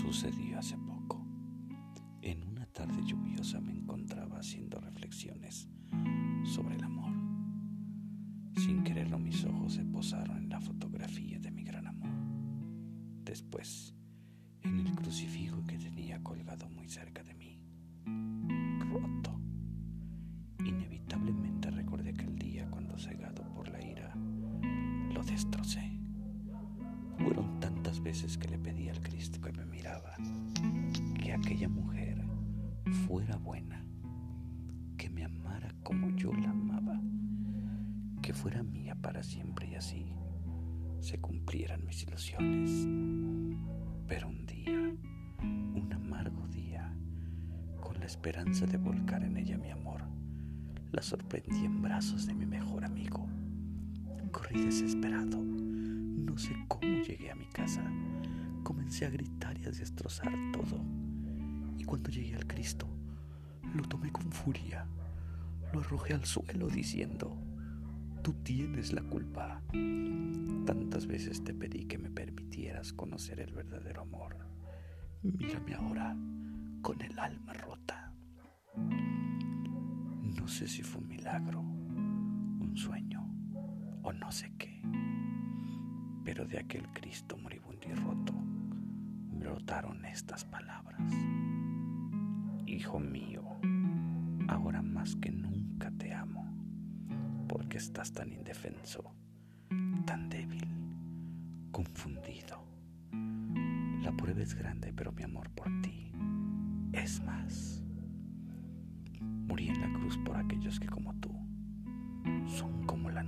sucedió hace poco. En una tarde lluviosa me encontraba haciendo reflexiones sobre el amor. Sin quererlo mis ojos se posaron en la fotografía de mi gran amor. Después, en el crucifijo que tenía colgado muy cerca de mí. Roto. Inevitablemente recordé aquel día cuando cegado por la ira, lo destrocé. Veces que le pedí al Cristo que me miraba que aquella mujer fuera buena, que me amara como yo la amaba que fuera mía para siempre y así se cumplieran mis ilusiones. Pero un día, un amargo día, con la esperanza de volcar en ella mi amor, la sorprendí en brazos de mi mejor amigo. Corrí desesperado, sé cómo llegué a mi casa. Comencé a gritar y a destrozar todo. Y cuando llegué al Cristo, lo tomé con furia, lo arrojé al suelo diciendo, Tú tienes la culpa. Tantas veces te pedí que me permitieras conocer el verdadero amor. Mírame ahora con el alma rota. No sé si fue un milagro, un sueño o no sé qué, pero de aquel Cristo moribundo y roto brotaron estas palabras. Hijo mío, ahora más que nunca te amo porque estás tan indefenso, tan débil, confundido. La prueba es grande, pero mi amor por ti es más. Morí en la cruz por aquellos que como tú son como la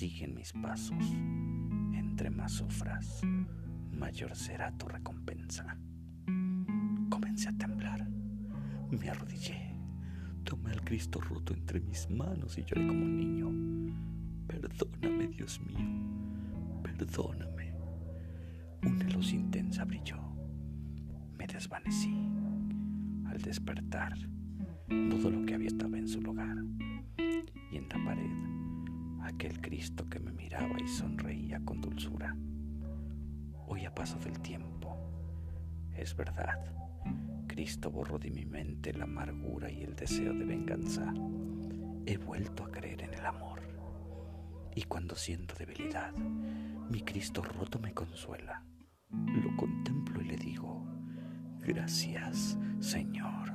siguen mis pasos. Entre más sufras, mayor será tu recompensa. Comencé a temblar, me arrodillé Tomé al Cristo roto entre mis manos y lloré como un niño. Perdóname, Dios mío, perdóname. Una luz intensa brilló. Me desvanecí. Al despertar, todo lo que había estaba en su lugar. Y en la pared, aquel Cristo que me miraba y sonreía con dulzura. Hoy a paso del tiempo, es verdad Cristo borró de mi mente la amargura y el deseo de venganza. He vuelto a creer en el amor. Y cuando siento debilidad, mi Cristo roto me consuela. Lo contemplo y le digo, gracias, Señor.